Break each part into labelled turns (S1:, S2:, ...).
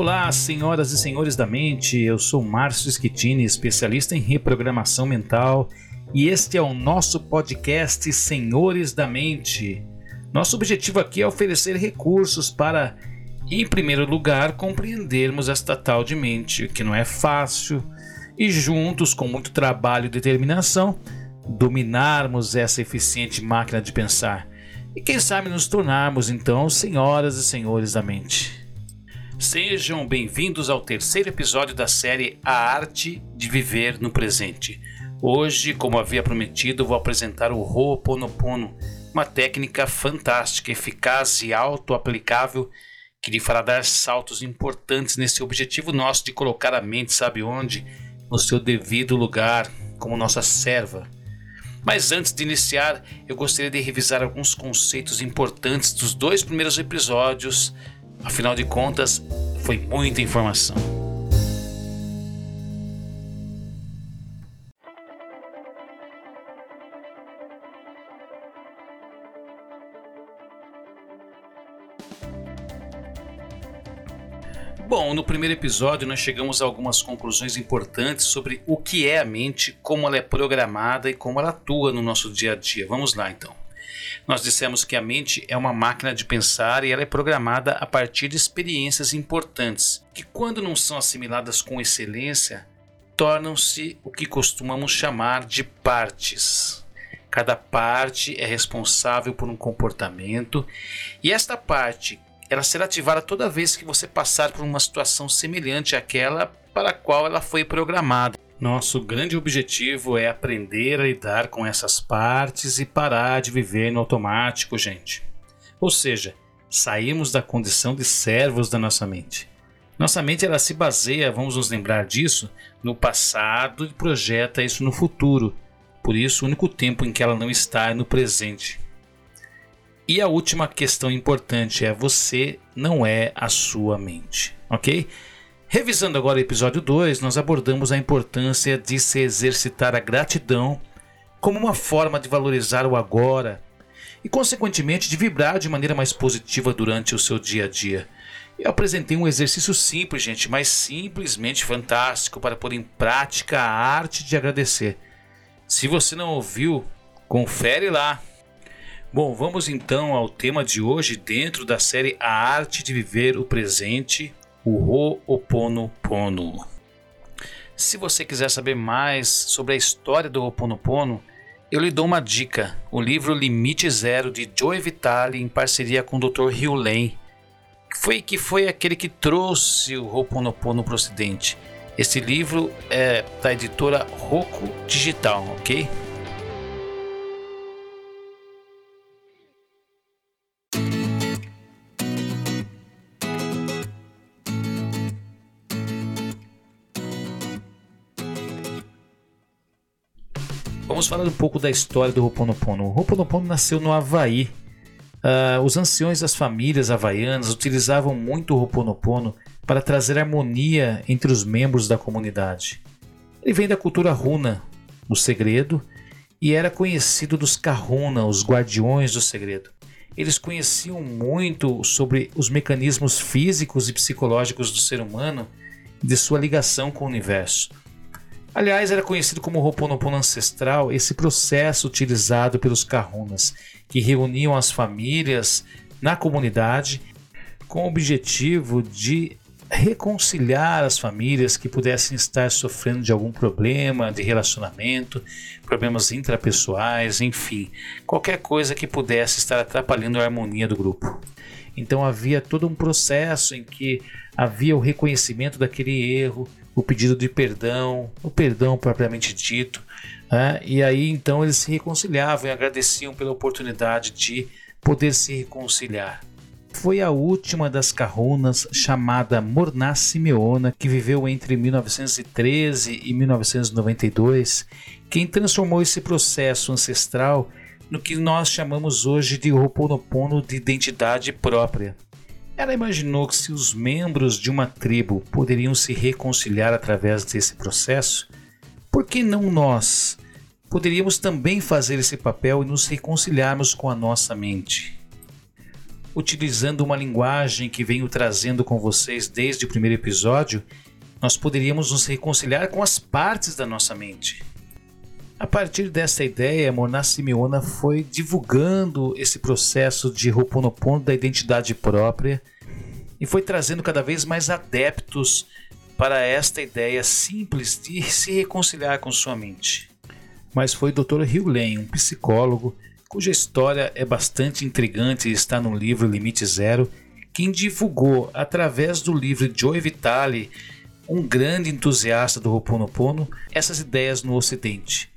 S1: Olá, senhoras e senhores da mente. Eu sou Márcio Schettini, especialista em reprogramação mental, e este é o nosso podcast Senhores da Mente. Nosso objetivo aqui é oferecer recursos para, em primeiro lugar, compreendermos esta tal de mente, que não é fácil, e juntos, com muito trabalho e determinação, dominarmos essa eficiente máquina de pensar. E quem sabe nos tornarmos então senhoras e senhores da mente. Sejam bem-vindos ao terceiro episódio da série A Arte de Viver no Presente. Hoje, como havia prometido, vou apresentar o Ho'oponopono, uma técnica fantástica, eficaz e auto-aplicável que lhe fará dar saltos importantes nesse objetivo nosso de colocar a mente, sabe onde? No seu devido lugar, como nossa serva. Mas antes de iniciar, eu gostaria de revisar alguns conceitos importantes dos dois primeiros episódios Afinal de contas, foi muita informação. Bom, no primeiro episódio nós chegamos a algumas conclusões importantes sobre o que é a mente, como ela é programada e como ela atua no nosso dia a dia. Vamos lá então. Nós dissemos que a mente é uma máquina de pensar e ela é programada a partir de experiências importantes, que, quando não são assimiladas com excelência, tornam-se o que costumamos chamar de partes. Cada parte é responsável por um comportamento e esta parte ela será ativada toda vez que você passar por uma situação semelhante àquela para a qual ela foi programada. Nosso grande objetivo é aprender a lidar com essas partes e parar de viver no automático, gente. Ou seja, saímos da condição de servos da nossa mente. Nossa mente ela se baseia, vamos nos lembrar disso, no passado e projeta isso no futuro. Por isso, o único tempo em que ela não está é no presente. E a última questão importante é: você não é a sua mente, ok? Revisando agora o episódio 2, nós abordamos a importância de se exercitar a gratidão como uma forma de valorizar o agora e, consequentemente, de vibrar de maneira mais positiva durante o seu dia a dia. Eu apresentei um exercício simples, gente, mas simplesmente fantástico para pôr em prática a arte de agradecer. Se você não ouviu, confere lá. Bom, vamos então ao tema de hoje dentro da série A Arte de Viver o Presente o Ho'oponopono. Se você quiser saber mais sobre a história do Ho'oponopono, eu lhe dou uma dica: o livro Limite Zero de Joe Vitale em parceria com o Dr. Hugh Lane, que foi, que foi aquele que trouxe o Ho'oponopono para o Ocidente. Esse livro é da editora Roku Digital, ok? Vamos falar um pouco da história do Ho'oponopono. O Ho'oponopono nasceu no Havaí. Uh, os anciões das famílias havaianas utilizavam muito o Ho'oponopono para trazer harmonia entre os membros da comunidade. Ele vem da cultura runa, o segredo, e era conhecido dos Kahuna, os guardiões do segredo. Eles conheciam muito sobre os mecanismos físicos e psicológicos do ser humano e de sua ligação com o universo. Aliás, era conhecido como Ho'oponopono ancestral esse processo utilizado pelos Kahunas, que reuniam as famílias na comunidade com o objetivo de reconciliar as famílias que pudessem estar sofrendo de algum problema de relacionamento, problemas intrapessoais, enfim, qualquer coisa que pudesse estar atrapalhando a harmonia do grupo. Então havia todo um processo em que havia o reconhecimento daquele erro, o pedido de perdão, o perdão propriamente dito. Né? E aí então eles se reconciliavam e agradeciam pela oportunidade de poder se reconciliar. Foi a última das Kahunas, chamada Morná Simeona, que viveu entre 1913 e 1992, quem transformou esse processo ancestral no que nós chamamos hoje de Ho'oponopono de identidade própria. Ela imaginou que se os membros de uma tribo poderiam se reconciliar através desse processo, por que não nós poderíamos também fazer esse papel e nos reconciliarmos com a nossa mente? utilizando uma linguagem que venho trazendo com vocês desde o primeiro episódio, nós poderíamos nos reconciliar com as partes da nossa mente. A partir dessa ideia, Mona Simeona foi divulgando esse processo de Ho'oponopono da identidade própria e foi trazendo cada vez mais adeptos para esta ideia simples de se reconciliar com sua mente. Mas foi o Dr. Hugh um psicólogo, cuja história é bastante intrigante e está no livro Limite Zero, quem divulgou através do livro Joe Vitale, um grande entusiasta do Ho'oponopono, essas ideias no Ocidente.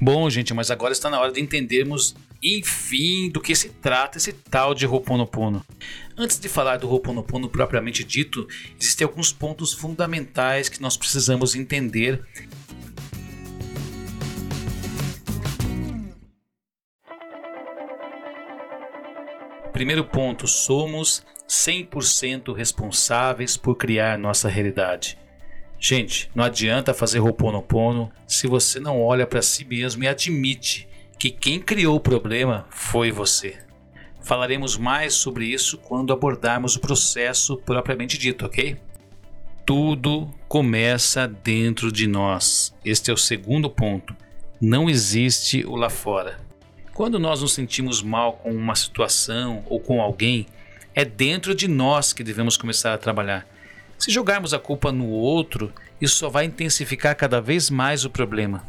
S1: Bom, gente, mas agora está na hora de entendermos, enfim, do que se trata esse tal de Ho'oponopono. Antes de falar do Ho'oponopono propriamente dito, existem alguns pontos fundamentais que nós precisamos entender Primeiro ponto, somos 100% responsáveis por criar nossa realidade. Gente, não adianta fazer Ho'oponopono se você não olha para si mesmo e admite que quem criou o problema foi você. Falaremos mais sobre isso quando abordarmos o processo propriamente dito, ok? Tudo começa dentro de nós. Este é o segundo ponto. Não existe o lá fora. Quando nós nos sentimos mal com uma situação ou com alguém, é dentro de nós que devemos começar a trabalhar. Se jogarmos a culpa no outro, isso só vai intensificar cada vez mais o problema.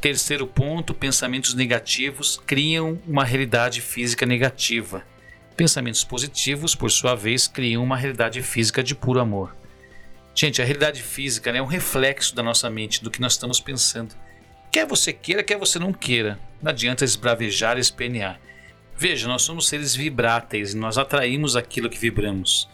S1: Terceiro ponto: pensamentos negativos criam uma realidade física negativa. Pensamentos positivos, por sua vez, criam uma realidade física de puro amor. Gente, a realidade física né, é um reflexo da nossa mente, do que nós estamos pensando. Quer você queira, quer você não queira. Não adianta esbravejar e espernear. Veja, nós somos seres vibráteis e nós atraímos aquilo que vibramos.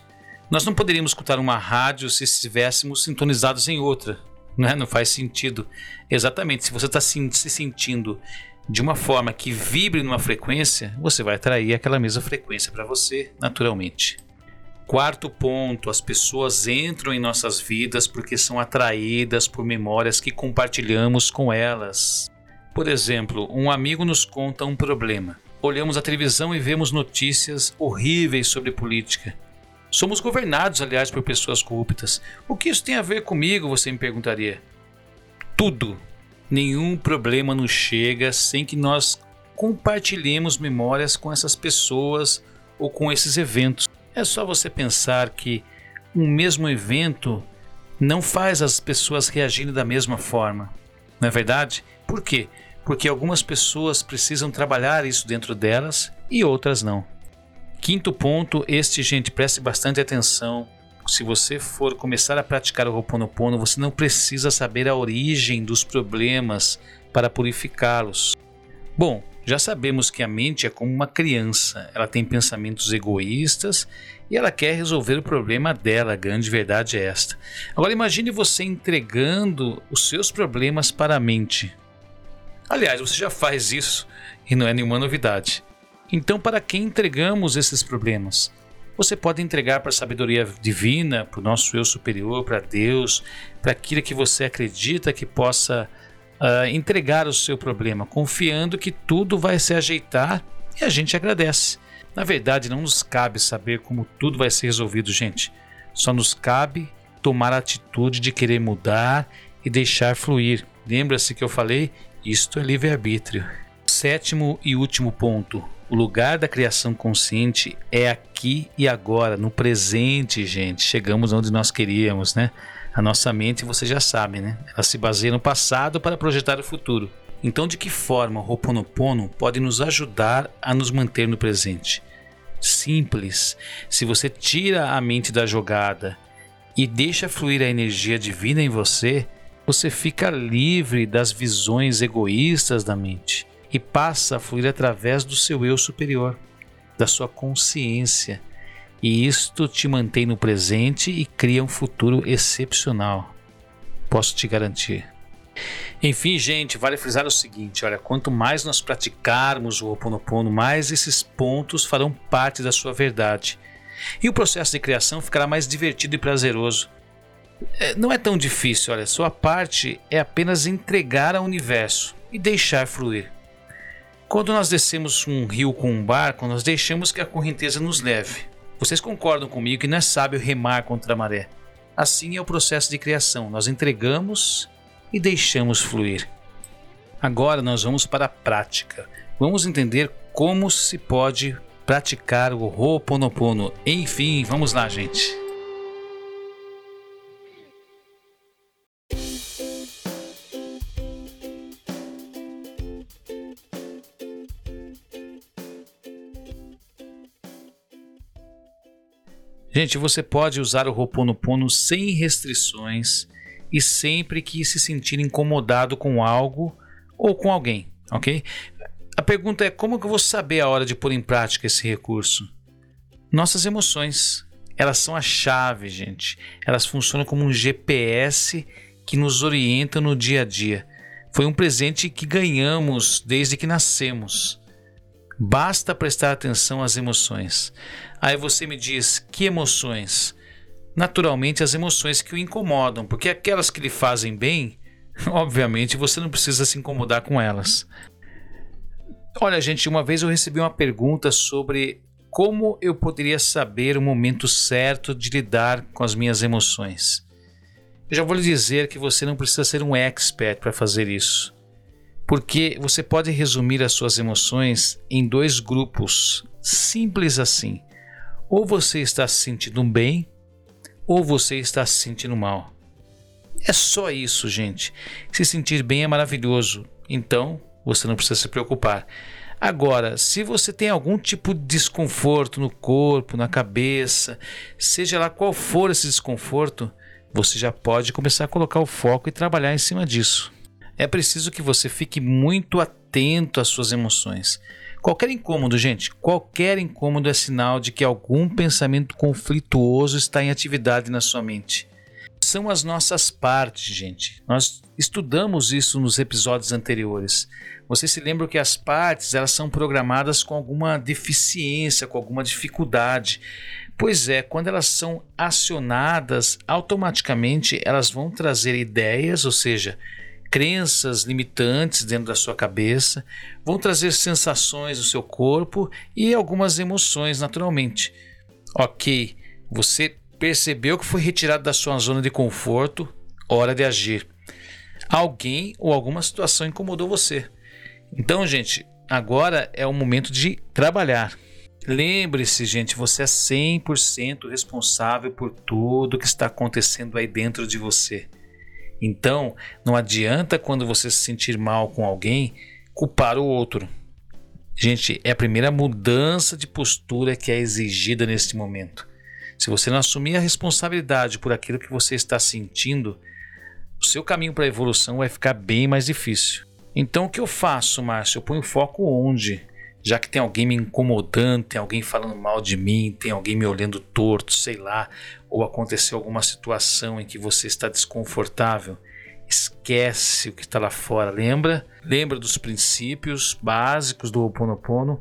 S1: Nós não poderíamos escutar uma rádio se estivéssemos sintonizados em outra. Né? Não faz sentido. Exatamente, se você está se sentindo de uma forma que vibre numa frequência, você vai atrair aquela mesma frequência para você, naturalmente. Quarto ponto: as pessoas entram em nossas vidas porque são atraídas por memórias que compartilhamos com elas. Por exemplo, um amigo nos conta um problema. Olhamos a televisão e vemos notícias horríveis sobre política. Somos governados, aliás, por pessoas corruptas. O que isso tem a ver comigo, você me perguntaria? Tudo. Nenhum problema nos chega sem que nós compartilhemos memórias com essas pessoas ou com esses eventos. É só você pensar que um mesmo evento não faz as pessoas reagirem da mesma forma. Não é verdade? Por quê? Porque algumas pessoas precisam trabalhar isso dentro delas e outras não. Quinto ponto, este, gente, preste bastante atenção. Se você for começar a praticar o Ho'oponopono, você não precisa saber a origem dos problemas para purificá-los. Bom, já sabemos que a mente é como uma criança, ela tem pensamentos egoístas e ela quer resolver o problema dela, a grande verdade é esta. Agora imagine você entregando os seus problemas para a mente. Aliás, você já faz isso e não é nenhuma novidade. Então, para quem entregamos esses problemas? Você pode entregar para a sabedoria divina, para o nosso eu superior, para Deus, para aquilo que você acredita que possa uh, entregar o seu problema, confiando que tudo vai se ajeitar e a gente agradece. Na verdade, não nos cabe saber como tudo vai ser resolvido, gente. Só nos cabe tomar a atitude de querer mudar e deixar fluir. Lembra-se que eu falei? Isto é livre-arbítrio. Sétimo e último ponto o lugar da criação consciente é aqui e agora, no presente, gente. Chegamos onde nós queríamos, né? A nossa mente, você já sabe, né? Ela se baseia no passado para projetar o futuro. Então, de que forma o Ho'oponopono pode nos ajudar a nos manter no presente? Simples. Se você tira a mente da jogada e deixa fluir a energia divina em você, você fica livre das visões egoístas da mente e passa a fluir através do seu eu superior, da sua consciência. E isto te mantém no presente e cria um futuro excepcional. Posso te garantir. Enfim, gente, vale frisar o seguinte: olha, quanto mais nós praticarmos o Oponopono, mais esses pontos farão parte da sua verdade. E o processo de criação ficará mais divertido e prazeroso. É, não é tão difícil, olha, sua parte é apenas entregar ao universo e deixar fluir. Quando nós descemos um rio com um barco, nós deixamos que a correnteza nos leve. Vocês concordam comigo que não é sábio remar contra a maré? Assim é o processo de criação. Nós entregamos e deixamos fluir. Agora nós vamos para a prática. Vamos entender como se pode praticar o Ho'oponopono. Enfim, vamos lá, gente. Gente, você pode usar o Ho'oponopono sem restrições e sempre que se sentir incomodado com algo ou com alguém, ok? A pergunta é como que eu vou saber a hora de pôr em prática esse recurso? Nossas emoções, elas são a chave, gente. Elas funcionam como um GPS que nos orienta no dia a dia. Foi um presente que ganhamos desde que nascemos. Basta prestar atenção às emoções. Aí você me diz: que emoções? Naturalmente, as emoções que o incomodam, porque aquelas que lhe fazem bem, obviamente você não precisa se incomodar com elas. Olha, gente, uma vez eu recebi uma pergunta sobre como eu poderia saber o momento certo de lidar com as minhas emoções. Eu já vou lhe dizer que você não precisa ser um expert para fazer isso porque você pode resumir as suas emoções em dois grupos, simples assim. Ou você está se sentindo bem, ou você está se sentindo mal. É só isso, gente. Se sentir bem é maravilhoso, então você não precisa se preocupar. Agora, se você tem algum tipo de desconforto no corpo, na cabeça, seja lá qual for esse desconforto, você já pode começar a colocar o foco e trabalhar em cima disso é preciso que você fique muito atento às suas emoções. Qualquer incômodo, gente, qualquer incômodo é sinal de que algum pensamento conflituoso está em atividade na sua mente. São as nossas partes, gente. Nós estudamos isso nos episódios anteriores. Você se lembra que as partes elas são programadas com alguma deficiência, com alguma dificuldade. Pois é, quando elas são acionadas, automaticamente elas vão trazer ideias, ou seja, crenças limitantes dentro da sua cabeça, vão trazer sensações no seu corpo e algumas emoções naturalmente. Ok, você percebeu que foi retirado da sua zona de conforto, hora de agir. Alguém ou alguma situação incomodou você. Então, gente, agora é o momento de trabalhar. Lembre-se, gente, você é 100% responsável por tudo que está acontecendo aí dentro de você. Então, não adianta quando você se sentir mal com alguém culpar o outro. Gente, é a primeira mudança de postura que é exigida neste momento. Se você não assumir a responsabilidade por aquilo que você está sentindo, o seu caminho para a evolução vai ficar bem mais difícil. Então, o que eu faço, Márcio? Eu ponho foco onde? Já que tem alguém me incomodando, tem alguém falando mal de mim, tem alguém me olhando torto, sei lá, ou aconteceu alguma situação em que você está desconfortável, esquece o que está lá fora, lembra? Lembra dos princípios básicos do Ho Oponopono?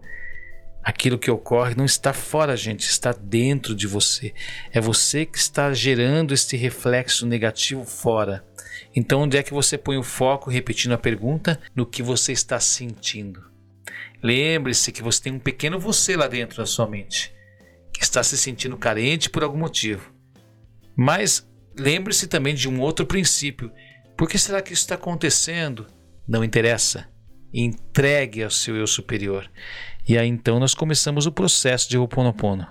S1: Aquilo que ocorre não está fora, gente, está dentro de você. É você que está gerando este reflexo negativo fora. Então, onde é que você põe o foco, repetindo a pergunta, no que você está sentindo? Lembre-se que você tem um pequeno você lá dentro da sua mente, que está se sentindo carente por algum motivo. Mas lembre-se também de um outro princípio. Por que será que isso está acontecendo? Não interessa. Entregue ao seu eu superior. E aí então nós começamos o processo de Ho'oponopono.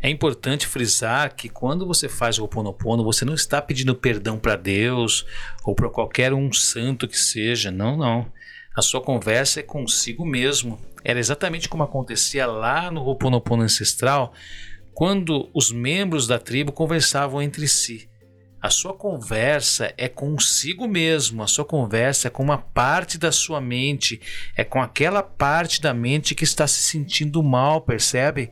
S1: É importante frisar que quando você faz o Ho'oponopono, você não está pedindo perdão para Deus ou para qualquer um santo que seja. Não, não. A sua conversa é consigo mesmo. Era exatamente como acontecia lá no Ho'oponopono ancestral, quando os membros da tribo conversavam entre si. A sua conversa é consigo mesmo, a sua conversa é com uma parte da sua mente, é com aquela parte da mente que está se sentindo mal, percebe?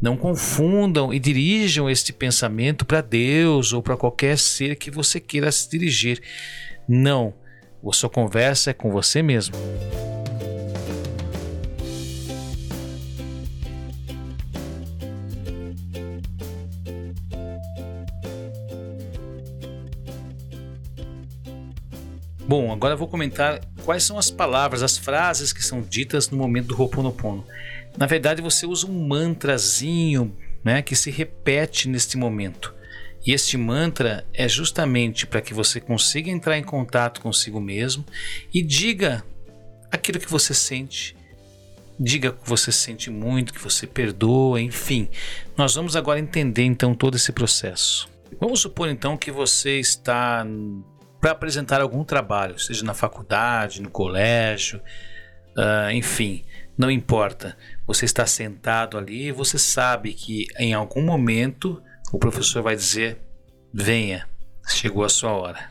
S1: Não confundam e dirijam este pensamento para Deus ou para qualquer ser que você queira se dirigir. Não, a sua conversa é com você mesmo. Bom, agora vou comentar quais são as palavras, as frases que são ditas no momento do Ho'oponopono. Na verdade, você usa um mantrazinho né, que se repete neste momento. E este mantra é justamente para que você consiga entrar em contato consigo mesmo e diga aquilo que você sente. Diga que você sente muito, que você perdoa, enfim. Nós vamos agora entender então todo esse processo. Vamos supor então que você está para apresentar algum trabalho, seja na faculdade, no colégio, uh, enfim, não importa. Você está sentado ali e você sabe que em algum momento o professor vai dizer: venha, chegou a sua hora.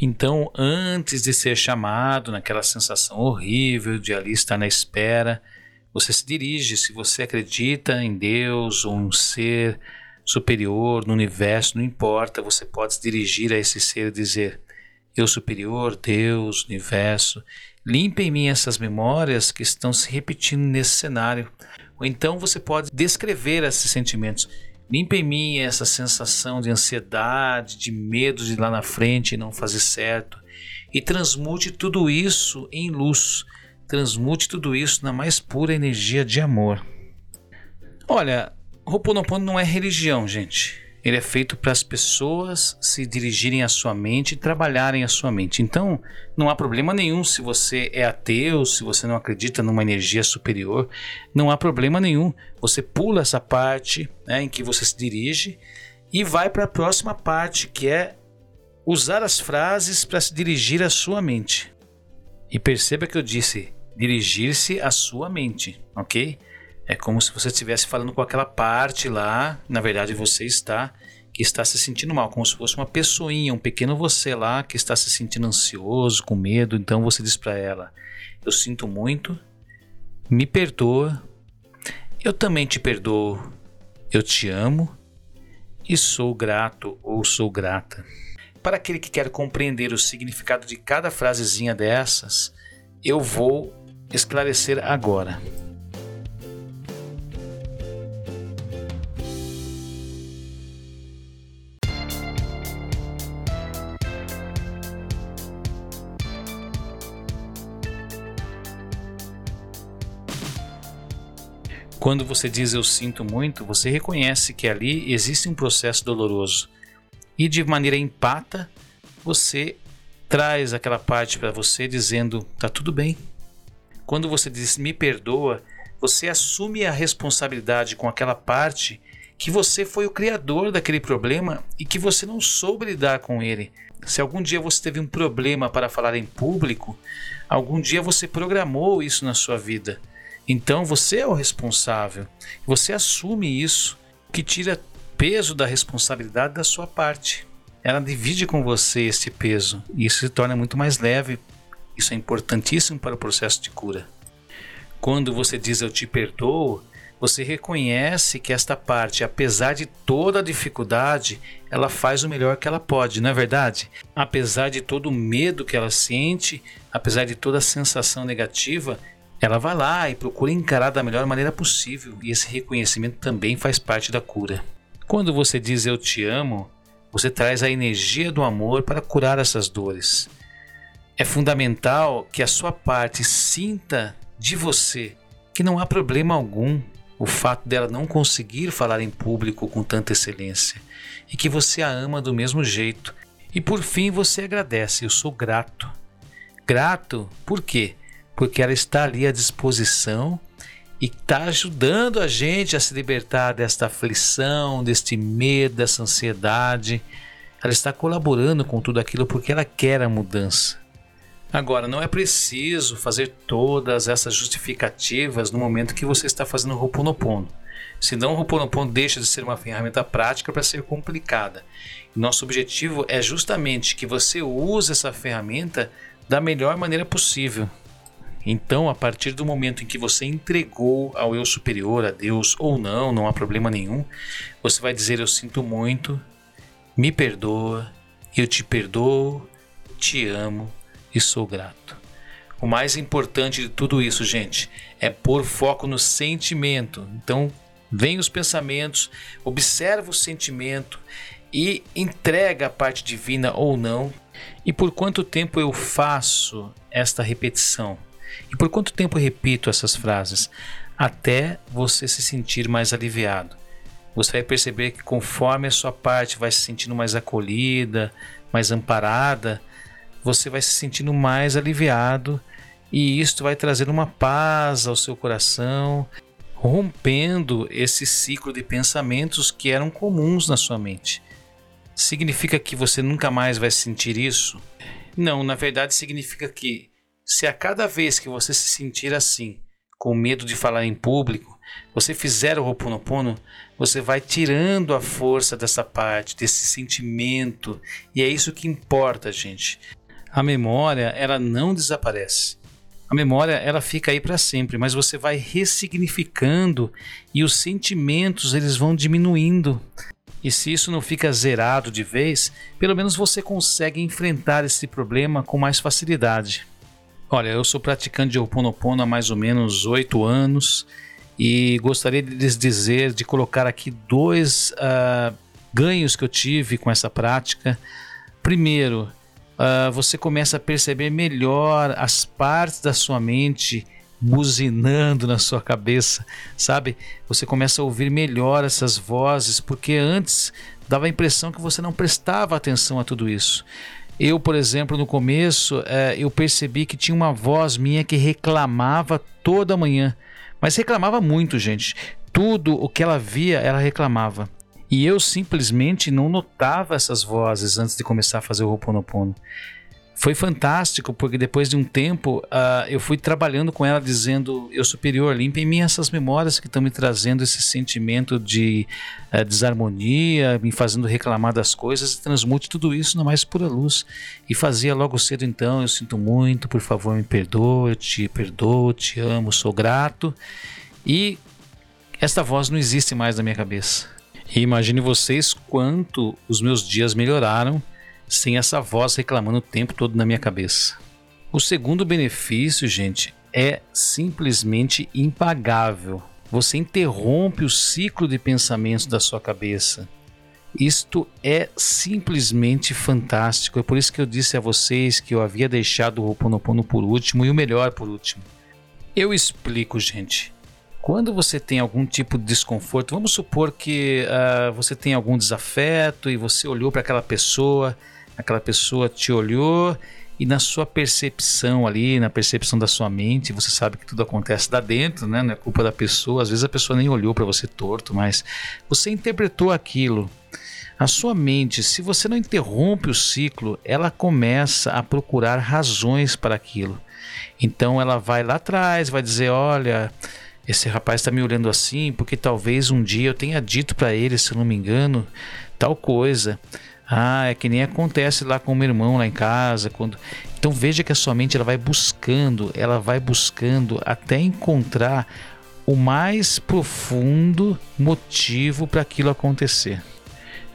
S1: Então, antes de ser chamado, naquela sensação horrível de ali estar na espera, você se dirige, se você acredita em Deus ou um ser superior no universo, não importa, você pode se dirigir a esse ser e dizer: Eu superior, Deus, universo, limpe em mim essas memórias que estão se repetindo nesse cenário. Ou então você pode descrever esses sentimentos. Limpe em mim essa sensação de ansiedade, de medo de ir lá na frente e não fazer certo. E transmute tudo isso em luz. Transmute tudo isso na mais pura energia de amor. Olha, Ho'oponopono não é religião, gente. Ele é feito para as pessoas se dirigirem à sua mente e trabalharem a sua mente. Então, não há problema nenhum se você é ateu, se você não acredita numa energia superior, não há problema nenhum. Você pula essa parte né, em que você se dirige e vai para a próxima parte, que é usar as frases para se dirigir à sua mente. E perceba que eu disse dirigir-se à sua mente, ok? É como se você estivesse falando com aquela parte lá, na verdade você está, que está se sentindo mal, como se fosse uma pessoinha, um pequeno você lá que está se sentindo ansioso, com medo. Então você diz para ela: Eu sinto muito, me perdoa, eu também te perdoo, eu te amo e sou grato ou sou grata. Para aquele que quer compreender o significado de cada frasezinha dessas, eu vou esclarecer agora. Quando você diz eu sinto muito, você reconhece que ali existe um processo doloroso. E de maneira empata, você traz aquela parte para você dizendo tá tudo bem. Quando você diz me perdoa, você assume a responsabilidade com aquela parte que você foi o criador daquele problema e que você não soube lidar com ele. Se algum dia você teve um problema para falar em público, algum dia você programou isso na sua vida. Então você é o responsável. Você assume isso, que tira peso da responsabilidade da sua parte. Ela divide com você esse peso e isso se torna muito mais leve. Isso é importantíssimo para o processo de cura. Quando você diz eu te perdoo, você reconhece que esta parte, apesar de toda a dificuldade, ela faz o melhor que ela pode, não é verdade? Apesar de todo o medo que ela sente, apesar de toda a sensação negativa, ela vai lá e procura encarar da melhor maneira possível, e esse reconhecimento também faz parte da cura. Quando você diz eu te amo, você traz a energia do amor para curar essas dores. É fundamental que a sua parte sinta de você que não há problema algum o fato dela não conseguir falar em público com tanta excelência e que você a ama do mesmo jeito. E por fim você agradece, eu sou grato. Grato por quê? Porque ela está ali à disposição e está ajudando a gente a se libertar desta aflição, deste medo, dessa ansiedade. Ela está colaborando com tudo aquilo porque ela quer a mudança. Agora, não é preciso fazer todas essas justificativas no momento que você está fazendo o Ho'oponopono. Senão o Ho'oponopono deixa de ser uma ferramenta prática para ser complicada. Nosso objetivo é justamente que você use essa ferramenta da melhor maneira possível. Então, a partir do momento em que você entregou ao eu superior, a Deus ou não, não há problema nenhum, você vai dizer: Eu sinto muito, me perdoa, eu te perdoo, te amo e sou grato. O mais importante de tudo isso, gente, é pôr foco no sentimento. Então, vem os pensamentos, observa o sentimento e entrega a parte divina ou não. E por quanto tempo eu faço esta repetição. E por quanto tempo repito essas frases? Até você se sentir mais aliviado. Você vai perceber que conforme a sua parte vai se sentindo mais acolhida, mais amparada, você vai se sentindo mais aliviado e isto vai trazer uma paz ao seu coração, rompendo esse ciclo de pensamentos que eram comuns na sua mente. Significa que você nunca mais vai sentir isso? Não, na verdade significa que se a cada vez que você se sentir assim, com medo de falar em público, você fizer o Ho'oponopono, você vai tirando a força dessa parte, desse sentimento, e é isso que importa, gente. A memória, ela não desaparece. A memória, ela fica aí para sempre, mas você vai ressignificando e os sentimentos eles vão diminuindo. E se isso não fica zerado de vez, pelo menos você consegue enfrentar esse problema com mais facilidade. Olha, eu sou praticante de Ho'oponopono há mais ou menos oito anos e gostaria de lhes dizer, de colocar aqui dois uh, ganhos que eu tive com essa prática. Primeiro, uh, você começa a perceber melhor as partes da sua mente buzinando na sua cabeça, sabe? Você começa a ouvir melhor essas vozes, porque antes dava a impressão que você não prestava atenção a tudo isso. Eu, por exemplo, no começo, eh, eu percebi que tinha uma voz minha que reclamava toda manhã, mas reclamava muito, gente. Tudo o que ela via, ela reclamava. E eu simplesmente não notava essas vozes antes de começar a fazer o Ho'oponopono foi fantástico, porque depois de um tempo uh, eu fui trabalhando com ela, dizendo: Eu superior, limpe em mim essas memórias que estão me trazendo esse sentimento de uh, desarmonia, me fazendo reclamar das coisas, e transmute tudo isso na mais pura luz. E fazia logo cedo então: Eu sinto muito, por favor, me perdoe, eu te perdoo, te amo, sou grato. E esta voz não existe mais na minha cabeça. E imagine vocês quanto os meus dias melhoraram sem essa voz reclamando o tempo todo na minha cabeça. O segundo benefício, gente, é simplesmente impagável. Você interrompe o ciclo de pensamentos da sua cabeça. Isto é simplesmente fantástico. É por isso que eu disse a vocês que eu havia deixado o Ho'oponopono por último e o melhor por último. Eu explico, gente. Quando você tem algum tipo de desconforto, vamos supor que uh, você tem algum desafeto e você olhou para aquela pessoa aquela pessoa te olhou e na sua percepção ali, na percepção da sua mente, você sabe que tudo acontece lá dentro, né? Não é culpa da pessoa. Às vezes a pessoa nem olhou para você torto, mas você interpretou aquilo. A sua mente, se você não interrompe o ciclo, ela começa a procurar razões para aquilo. Então ela vai lá atrás, vai dizer: olha, esse rapaz está me olhando assim porque talvez um dia eu tenha dito para ele, se eu não me engano, tal coisa. Ah, é que nem acontece lá com o meu irmão lá em casa. Quando... Então veja que a sua mente ela vai buscando, ela vai buscando até encontrar o mais profundo motivo para aquilo acontecer.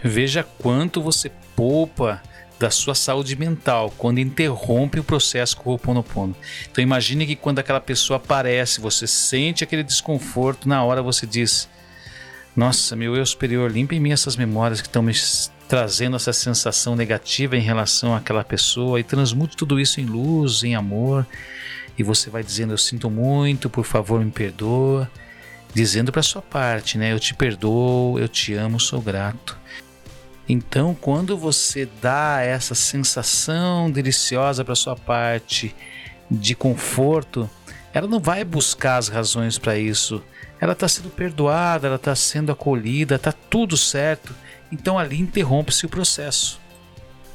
S1: Veja quanto você poupa da sua saúde mental quando interrompe o processo com o Ho'oponopono. Então imagine que quando aquela pessoa aparece, você sente aquele desconforto, na hora você diz: "Nossa, meu eu superior, limpe em mim essas memórias que estão me trazendo essa sensação negativa em relação àquela pessoa e transmute tudo isso em luz, em amor. E você vai dizendo: Eu sinto muito, por favor, me perdoa. Dizendo para sua parte, né? Eu te perdoo, eu te amo, sou grato. Então, quando você dá essa sensação deliciosa para sua parte de conforto, ela não vai buscar as razões para isso. Ela está sendo perdoada, ela está sendo acolhida, está tudo certo então ali interrompe-se o processo.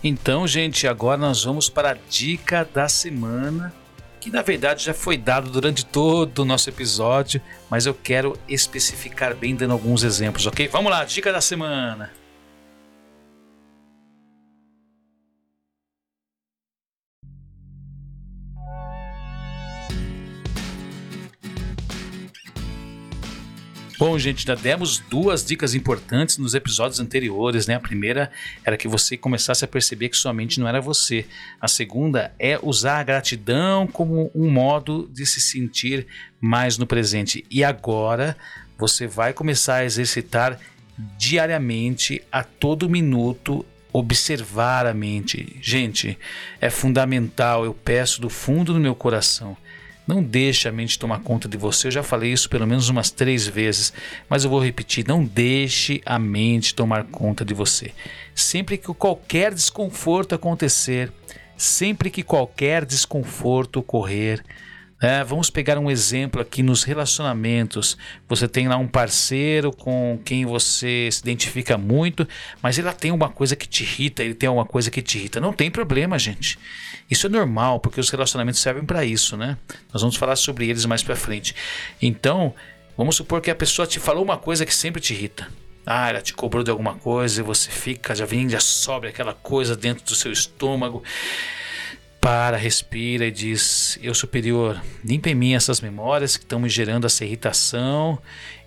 S1: Então, gente, agora nós vamos para a dica da semana, que na verdade já foi dado durante todo o nosso episódio, mas eu quero especificar bem dando alguns exemplos, ok? Vamos lá, dica da semana. Bom, gente, já demos duas dicas importantes nos episódios anteriores, né? A primeira era que você começasse a perceber que sua mente não era você. A segunda é usar a gratidão como um modo de se sentir mais no presente. E agora você vai começar a exercitar diariamente, a todo minuto, observar a mente. Gente, é fundamental, eu peço do fundo do meu coração. Não deixe a mente tomar conta de você. Eu já falei isso pelo menos umas três vezes, mas eu vou repetir: não deixe a mente tomar conta de você. Sempre que qualquer desconforto acontecer, sempre que qualquer desconforto ocorrer, é, vamos pegar um exemplo aqui nos relacionamentos. Você tem lá um parceiro com quem você se identifica muito, mas ele tem uma coisa que te irrita, ele tem uma coisa que te irrita. Não tem problema, gente. Isso é normal, porque os relacionamentos servem para isso, né? Nós vamos falar sobre eles mais para frente. Então, vamos supor que a pessoa te falou uma coisa que sempre te irrita. Ah, ela te cobrou de alguma coisa e você fica, já vem, já sobe aquela coisa dentro do seu estômago para, respira e diz: Eu superior, limpa em mim essas memórias que estão me gerando essa irritação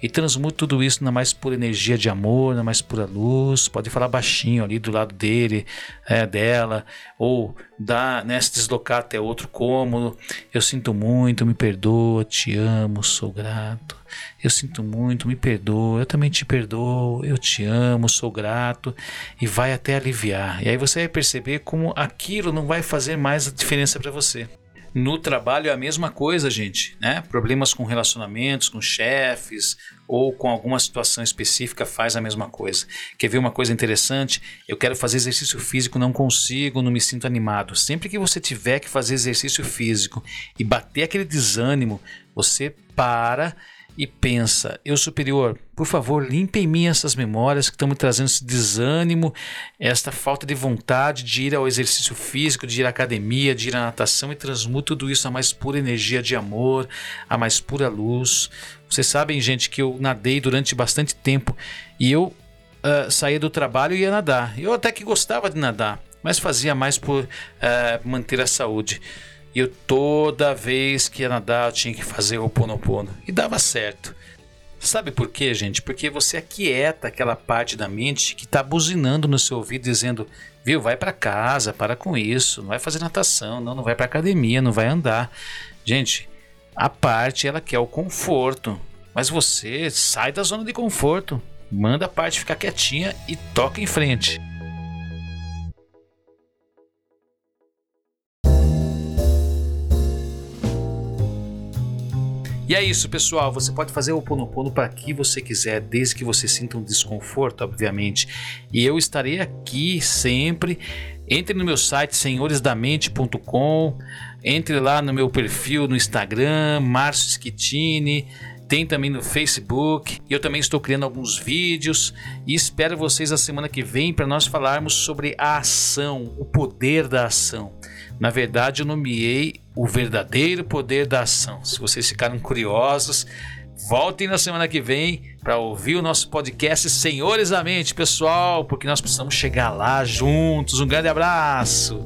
S1: e transmuta tudo isso na mais pura energia de amor, na mais pura luz. Pode falar baixinho ali do lado dele, é, dela, ou dá, né, se deslocar até outro cômodo. Eu sinto muito, me perdoa, te amo, sou grato. Eu sinto muito, me perdoa, eu também te perdoo, eu te amo, sou grato e vai até aliviar. E aí você vai perceber como aquilo não vai fazer mais a diferença para você. No trabalho é a mesma coisa, gente, né? Problemas com relacionamentos, com chefes ou com alguma situação específica faz a mesma coisa. Quer ver uma coisa interessante? Eu quero fazer exercício físico, não consigo, não me sinto animado. Sempre que você tiver que fazer exercício físico e bater aquele desânimo, você para e pensa: Eu superior, por favor, limpe em mim essas memórias que estão me trazendo esse desânimo, esta falta de vontade de ir ao exercício físico, de ir à academia, de ir à natação e transmuta tudo isso a mais pura energia de amor, a mais pura luz. Vocês sabem, gente, que eu nadei durante bastante tempo e eu uh, saía do trabalho e ia nadar. Eu até que gostava de nadar, mas fazia mais por uh, manter a saúde. E eu toda vez que ia nadar eu tinha que fazer o ponopono. E dava certo. Sabe por quê, gente? Porque você aquieta aquela parte da mente que está buzinando no seu ouvido dizendo: viu, vai para casa, para com isso, não vai fazer natação, não, não vai para academia, não vai andar. Gente, a parte ela quer o conforto, mas você sai da zona de conforto, manda a parte ficar quietinha e toca em frente. E é isso, pessoal. Você pode fazer o Ponopono para que você quiser, desde que você sinta um desconforto, obviamente. E eu estarei aqui sempre. Entre no meu site senhoresdamente.com, entre lá no meu perfil no Instagram, Márcio Schittini, tem também no Facebook. Eu também estou criando alguns vídeos e espero vocês a semana que vem para nós falarmos sobre a ação, o poder da ação. Na verdade, eu nomeei o verdadeiro poder da ação. Se vocês ficaram curiosos, voltem na semana que vem para ouvir o nosso podcast Senhores da Mente, pessoal, porque nós precisamos chegar lá juntos. Um grande abraço.